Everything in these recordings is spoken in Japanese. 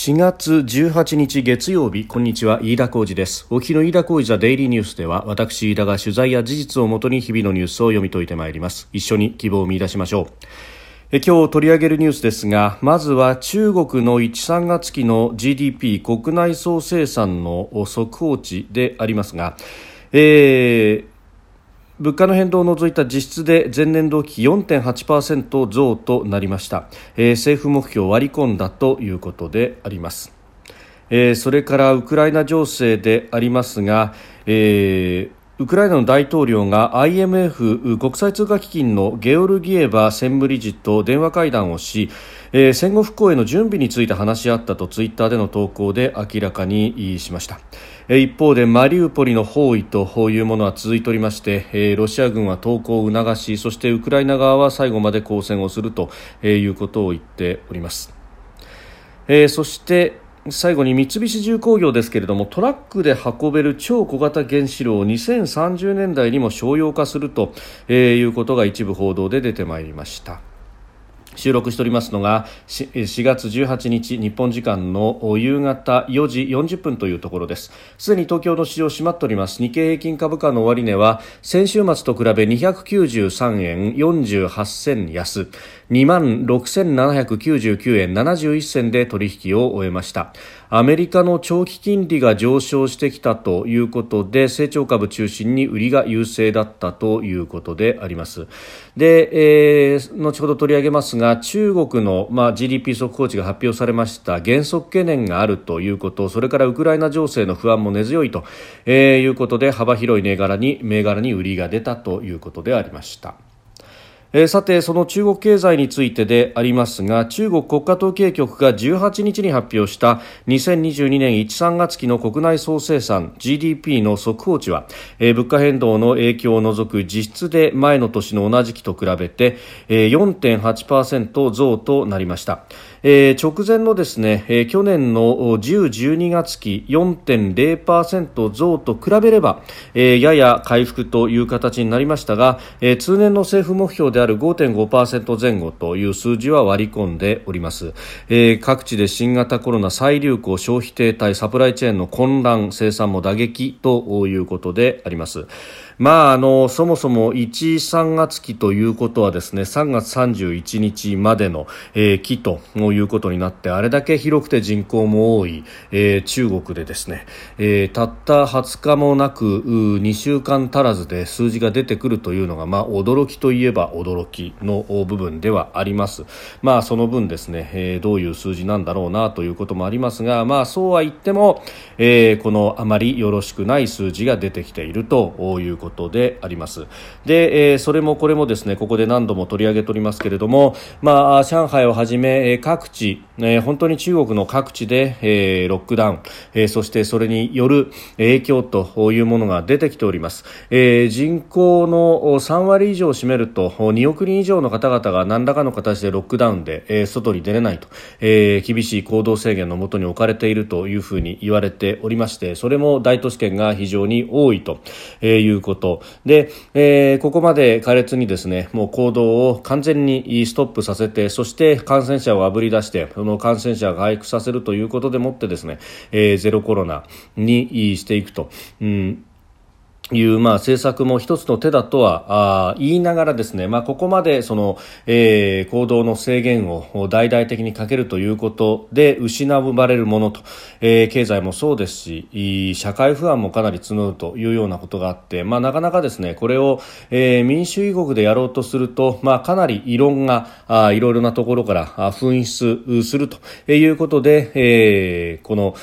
4月18日月曜日こんにちは飯田浩二です。お日の飯田浩二ザデイリーニュースでは私飯田が取材や事実をもとに日々のニュースを読み解いてまいります。一緒に希望を見出しましょう。今日取り上げるニュースですがまずは中国の1、3月期の GDP 国内総生産の速報値でありますが、えー、物価の変動を除いた実質で前年同期4.8%増となりました、えー、政府目標を割り込んだということであります、えー、それからウクライナ情勢でありますが、えーウクライナの大統領が IMF 国際通貨基金のゲオルギエバ専務理事と電話会談をし、えー、戦後復興への準備について話し合ったとツイッターでの投稿で明らかにしました。え一方でマリウポリの包囲というものは続いておりましてえロシア軍は投降を促しそしてウクライナ側は最後まで抗戦をするということを言っておりますえそして最後に三菱重工業ですけれどもトラックで運べる超小型原子炉を2030年代にも商用化するということが一部報道で出てまいりました。収録しておりますのが4月18日日本時間の夕方4時40分というところです。すでに東京の市場閉まっております。日経平均株価の終値は先週末と比べ293円48銭安。2万6799円71銭で取引を終えました。アメリカの長期金利が上昇してきたということで成長株中心に売りが優勢だったということでありますで、えー、後ほど取り上げますが中国の、まあ、GDP 速報値が発表されました減速懸念があるということそれからウクライナ情勢の不安も根強いと、えー、いうことで幅広い銘柄に銘柄に売りが出たということでありました。えー、さて、その中国経済についてでありますが、中国国家統計局が18日に発表した2022年1、3月期の国内総生産 GDP の速報値は、えー、物価変動の影響を除く実質で前の年の同じ期と比べて、えー、4.8%増となりました。えー、直前のですね、えー、去年の10、12月期4.0%増と比べれば、えー、やや回復という形になりましたが、えー、通年の政府目標である5.5%前後という数字は割り込んでおります、えー、各地で新型コロナ再流行消費停滞サプライチェーンの混乱生産も打撃ということであります。まあ、あの、そもそも1、3月期ということはですね、3月31日までの、えー、期ということになって、あれだけ広くて人口も多い、えー、中国でですね、えー、たった20日もなく、2週間足らずで数字が出てくるというのが、まあ、驚きといえば驚きの部分ではあります。まあ、その分ですね、えー、どういう数字なんだろうなということもありますが、まあ、そうは言っても、えー、このあまりよろしくない数字が出てきているということことであります。で、えー、それもこれもですねここで何度も取り上げておりますけれども、まあ、上海をはじめ各地、えー、本当に中国の各地で、えー、ロックダウン、えー、そしてそれによる影響というものが出てきております、え、人口の3割以上を占めると2億人以上の方々が何らかの形でロックダウンで、え、外に出れないと、え、厳しい行動制限のもとに置かれているというふうに言われておりましてそれも大都市圏が非常に多いとえいうこと。ことで、え、ここまで苛烈にですねもう行動を完全にストップさせてそして感染者をあぶり出してその感染者を回復させるということでもってですね、えー、ゼロコロナにしていくと。うんいう、まあ、政策も一つの手だとは言いながらですね、まあ、ここまでその、えー、行動の制限を大々的にかけるということで失われるものと、えー、経済もそうですし社会不安もかなり募るというようなことがあって、まあ、なかなかですねこれを、えー、民主主義国でやろうとすると、まあ、かなり異論があいろいろなところから噴出するということで、えー、この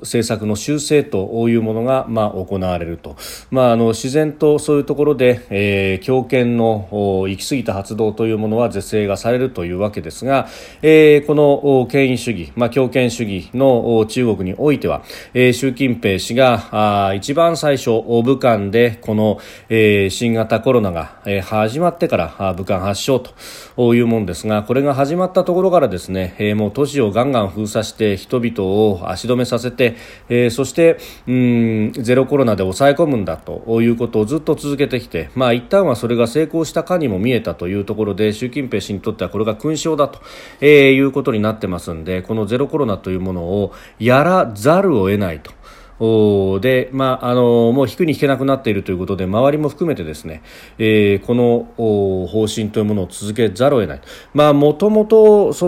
政策の修正というものが、まあ、行われると。まあの自然とそういうところで、えー、強権の行き過ぎた発動というものは是正がされるというわけですが、えー、この権威主義、まあ、強権主義の中国においては、えー、習近平氏があ一番最初武漢でこの、えー、新型コロナが、えー、始まってから武漢発症というものですがこれが始まったところからですね、えー、もう都市をガンガン封鎖して人々を足止めさせて、えー、そしてうんゼロコロナで抑え込むんだということをずっと続けてきて、まあ、一旦はそれが成功したかにも見えたというところで習近平氏にとってはこれが勲章だと、えー、いうことになってますんでこのゼロコロナというものをやらざるを得ないと。おで、まあ、あのもう引くに引けなくなっているということで周りも含めてですね、えー、この方針というものを続けざるを得ない、まあ、もともとゼ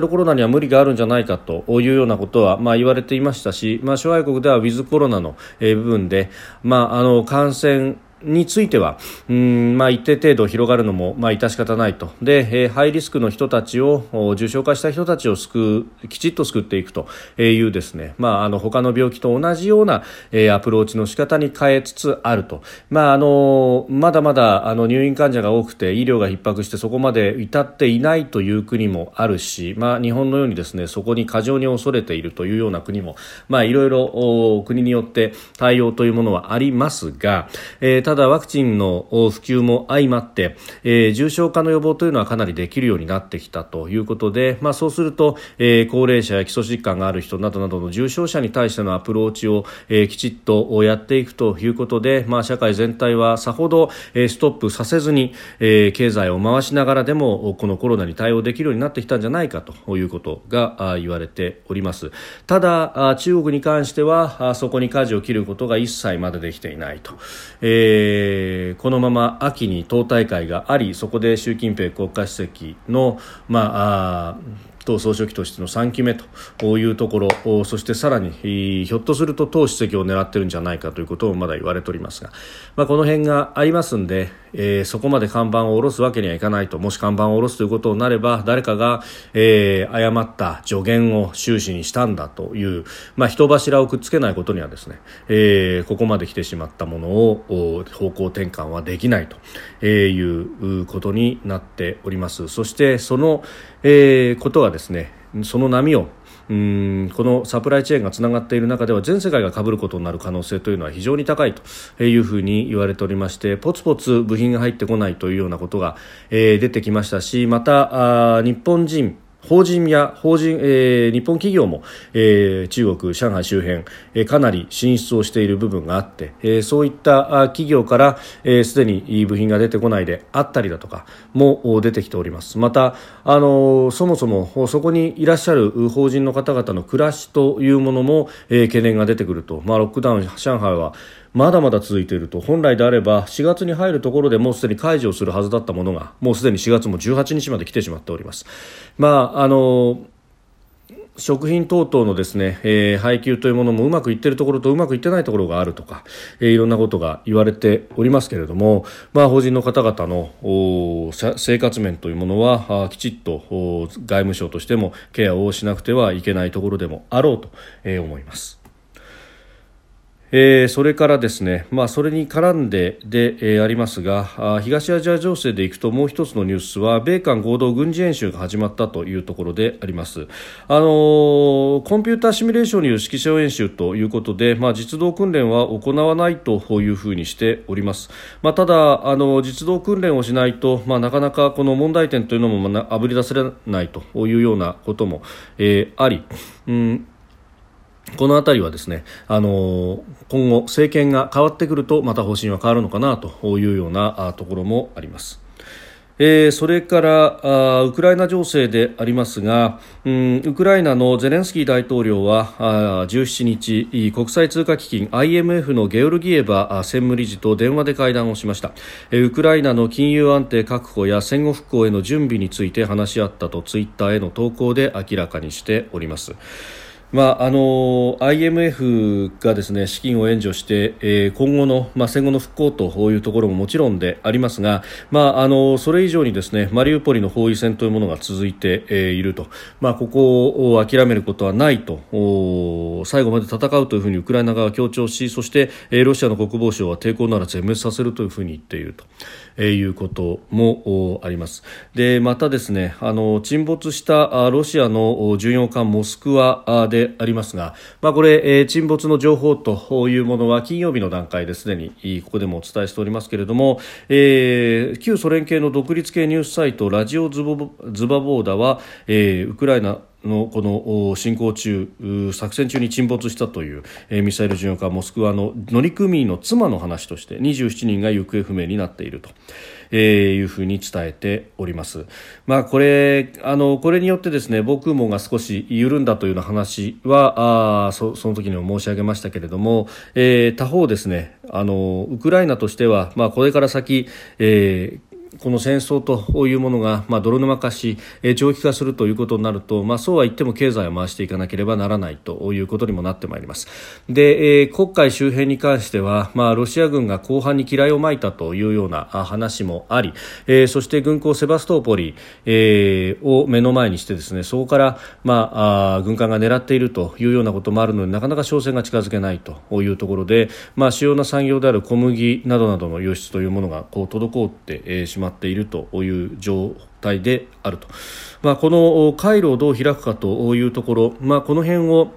ロコロナには無理があるんじゃないかというようなことは、まあ、言われていましたし、まあ、諸外国ではウィズコロナのえ部分で、まあ、あの感染については、うんまあ、一定程度広がるのも、まあ、致し方ないと。で、えー、ハイリスクの人たちを重症化した人たちを救うきちっと救っていくというですね、まあ、あの他の病気と同じような、えー、アプローチの仕方に変えつつあると、まあ、あのまだまだあの入院患者が多くて医療が逼迫してそこまで至っていないという国もあるし、まあ、日本のようにですねそこに過剰に恐れているというような国も、まあ、いろいろ国によって対応というものはありますが、えー、ただワクチンの普及も相まって、えー、重症化の予防というのはかなりできるようになってきたということで、まあ、そうすると、えー、高齢者や基礎疾患がある人などなどの重症者に対してのアプローチを、えー、きちっとやっていくということで、まあ、社会全体はさほど、えー、ストップさせずに、えー、経済を回しながらでもこのコロナに対応できるようになってきたんじゃないかということが言われております。ただ中国に関してはそこに舵を切ることが一切までできていないと、えーえー、このまま秋に党大会がありそこで習近平国家主席の、まあ、党総書記としての3期目というところそしてさらにひょっとすると党主席を狙っているんじゃないかということもまだ言われておりますが、まあ、この辺がありますので、えー、そこまで看板を下ろすわけにはいかないともし看板を下ろすということになれば誰かが、えー、誤った助言を終始にしたんだという、まあ、人柱をくっつけないことにはですね、えー、ここまで来てしまったものを方向転換はできないということになっております。そしてその、えー、ことはですねその波をうんこのサプライチェーンがつながっている中では全世界が被ることになる可能性というのは非常に高いというふうに言われておりましてポツポツ部品が入ってこないというようなことが、えー、出てきましたしまたあ日本人法人や法人、えー、日本企業も、えー、中国、上海周辺、えー、かなり進出をしている部分があって、えー、そういった企業からすで、えー、に部品が出てこないであったりだとかも出てきております。また、あのー、そもそもそこにいらっしゃる法人の方々の暮らしというものも、えー、懸念が出てくると、まあ、ロックダウン、上海はまだまだ続いていると本来であれば4月に入るところでもうすでに解除するはずだったものがもうすでに4月も18日まで来てしまっております。まああの食品等々のですね、えー、配給というものもうまくいっているところとうまくいってないところがあるとか、えー、いろんなことが言われておりますけれども、まあ、法人の方々の生活面というものはきちっと外務省としてもケアをしなくてはいけないところでもあろうと、えー、思います。えー、それからですね、まあ、それに絡んでで、えー、ありますが東アジア情勢でいくともう一つのニュースは米韓合同軍事演習が始まったというところであります、あのー、コンピューターシミュレーションによる指揮者演習ということで、まあ、実動訓練は行わないというふうにしております、まあ、ただあの実動訓練をしないと、まあ、なかなかこの問題点というのもあぶり出せないというようなことも、えー、あり、うんこの辺りはですね、あの今後、政権が変わってくるとまた方針は変わるのかなというようなところもあります。えー、それからあウクライナ情勢でありますが、うん、ウクライナのゼレンスキー大統領はあ17日国際通貨基金 IMF のゲオルギエバ専務理事と電話で会談をしました、えー、ウクライナの金融安定確保や戦後復興への準備について話し合ったとツイッターへの投稿で明らかにしております。まあ、あの IMF がですね資金を援助して、えー、今後の、まあ、戦後の復興というところももちろんでありますが、まあ、あのそれ以上にですねマリウポリの包囲戦というものが続いて、えー、いると、まあ、ここを諦めることはないと。最後まで戦うというふうにウクライナ側は強調しそして、えー、ロシアの国防省は抵抗なら全滅させるというふうに言っていると。えー、いうこともあります。でまたですねあの沈没したロシアの巡洋艦モスクワでありますが、まあ、これ、えー、沈没の情報というものは金曜日の段階ですでにここでもお伝えしておりますけれども、えー、旧ソ連系の独立系ニュースサイトラジオズボズバボーダは、えー、ウクライナのこの進行中作戦中に沈没したという、ミサイル巡洋艦モスクワの乗組員の妻の話として27人が行方不明になっていると。えー、いうふうに伝えております。まあ、これあのこれによってですね防空網が少し緩んだというような話はあそその時にも申し上げましたけれども、えー、他方ですねあのウクライナとしては、まあ、これから先、えーこの戦争というものが、まあ、泥沼化し、え長期化するということになると、まあ、そうは言っても経済を回していかなければならないということにもなってまいります。で、えー、黒海周辺に関しては、まあ、ロシア軍が後半に機雷をまいたというような話もあり、えー、そして軍港セバストポリ、えー、を目の前にしてですね、そこから、まあ、あ軍艦が狙っているというようなこともあるので、なかなか商船が近づけないというところで、まあ、主要な産業である小麦などなどの輸出というものがこう滞ってしまっっているという状態であると、まあ、この回路をどう開くかというところ、まあ、この辺を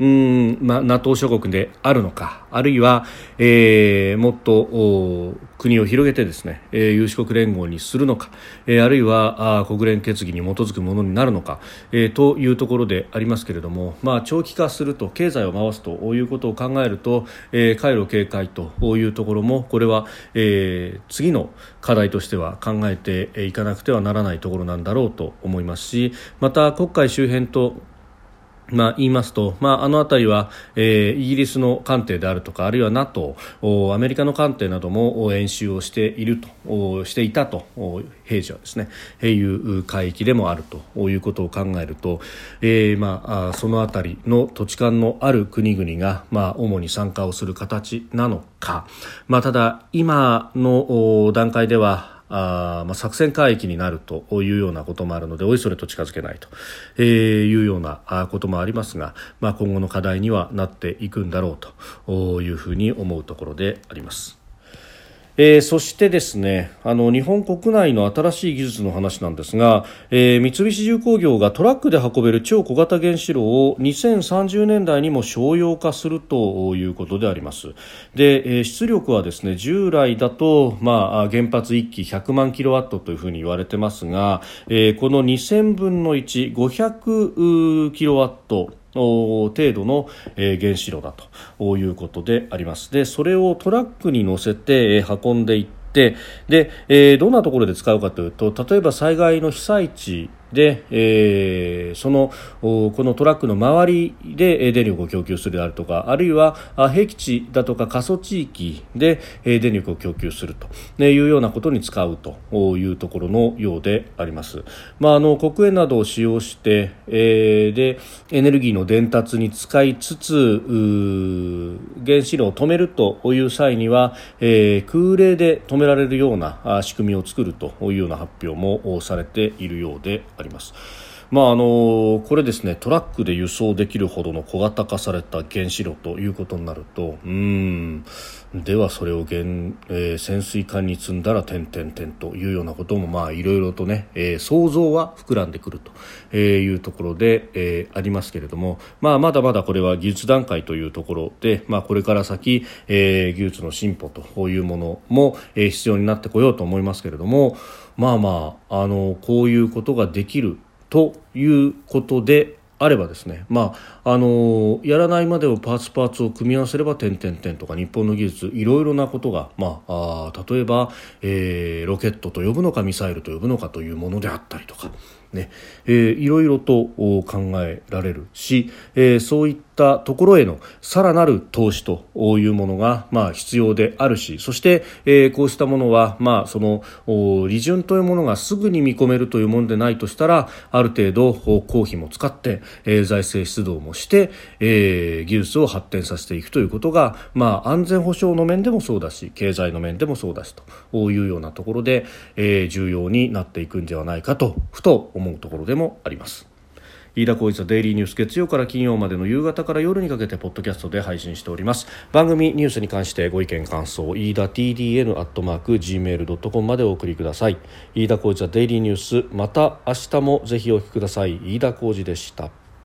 うん、まあ、NATO 諸国であるのかあるいは、えー、もっと国を広げてですね、えー、有志国連合にするのか、えー、あるいはあ国連決議に基づくものになるのか、えー、というところでありますけれども、まあ、長期化すると経済を回すということを考えると、えー、回路警戒というところもこれは、えー、次の課題としては考えていかなくてはならないところなんだろうと思いますしまた黒海周辺とまあ、言いますと、まあ、あの辺りは、えー、イギリスの艦艇であるとかあるいは NATO アメリカの艦艇なども演習をしているとしていたと平時はですねいう海域でもあるということを考えると、えーまあ、その辺りの土地勘のある国々が、まあ、主に参加をする形なのか、まあ、ただ今の段階ではあまあ、作戦海域になるというようなこともあるのでおいそれと近づけないと、えー、いうようなこともありますが、まあ、今後の課題にはなっていくんだろうというふうに思うところであります。えー、そしてですねあの日本国内の新しい技術の話なんですが、えー、三菱重工業がトラックで運べる超小型原子炉を2030年代にも商用化するということであります。で、えー、出力はですね従来だと、まあ、原発1基100万キロワットというふうに言われてますが、え、この2000分の1500キロワット程度の、えー、原子炉だということであります。でそれをトラックに乗せて、えー、運んでいってで、えー、どんなところで使うかというと例えば災害の被災地で、えー、そのこのトラックの周りで電力を供給するであるとかあるいは僻地だとか過疎地域で電力を供給するというようなことに使うというところのようであります。まあ、あの黒煙などを使用して、えー、でエネルギーの伝達に使いつつ原子炉を止めるという際には、えー、空冷で止められるような仕組みを作るというような発表もされているようであります。あります。まああのこれですねトラックで輸送できるほどの小型化された原子炉ということになるとうん。ではそれを原、えー、潜水艦に積んだら点々点というようなこともまあいろいろとね、えー、想像は膨らんでくるというところで、えー、ありますけれども、まあ、まだまだこれは技術段階というところで、まあ、これから先、えー、技術の進歩というものも、えー、必要になってこようと思いますけれどもまあまああのこういうことができるということであればですね、まあ、あのやらないまでをパーツパーツを組み合わせれば点々点とか日本の技術いろいろなことが、まあ、あ例えば、えー、ロケットと呼ぶのかミサイルと呼ぶのかというものであったりとか。ねえー、いろいろと考えられるし、えー、そういったところへのさらなる投資というものが、まあ、必要であるしそして、えー、こうしたものは、まあ、その利潤というものがすぐに見込めるというものでないとしたらある程度公費も使って、えー、財政出動もして、えー、技術を発展させていくということが、まあ、安全保障の面でもそうだし経済の面でもそうだしというようなところで、えー、重要になっていくんではないかとふと思うところでもあります。飯田浩一のデイリーニュース月曜から金曜までの夕方から夜にかけてポッドキャストで配信しております。番組ニュースに関してご意見感想飯田 TDN アットマーク Gmail.com までお送りください。飯田浩一のデイリーニュースまた明日もぜひお聞きください。飯田浩二でした。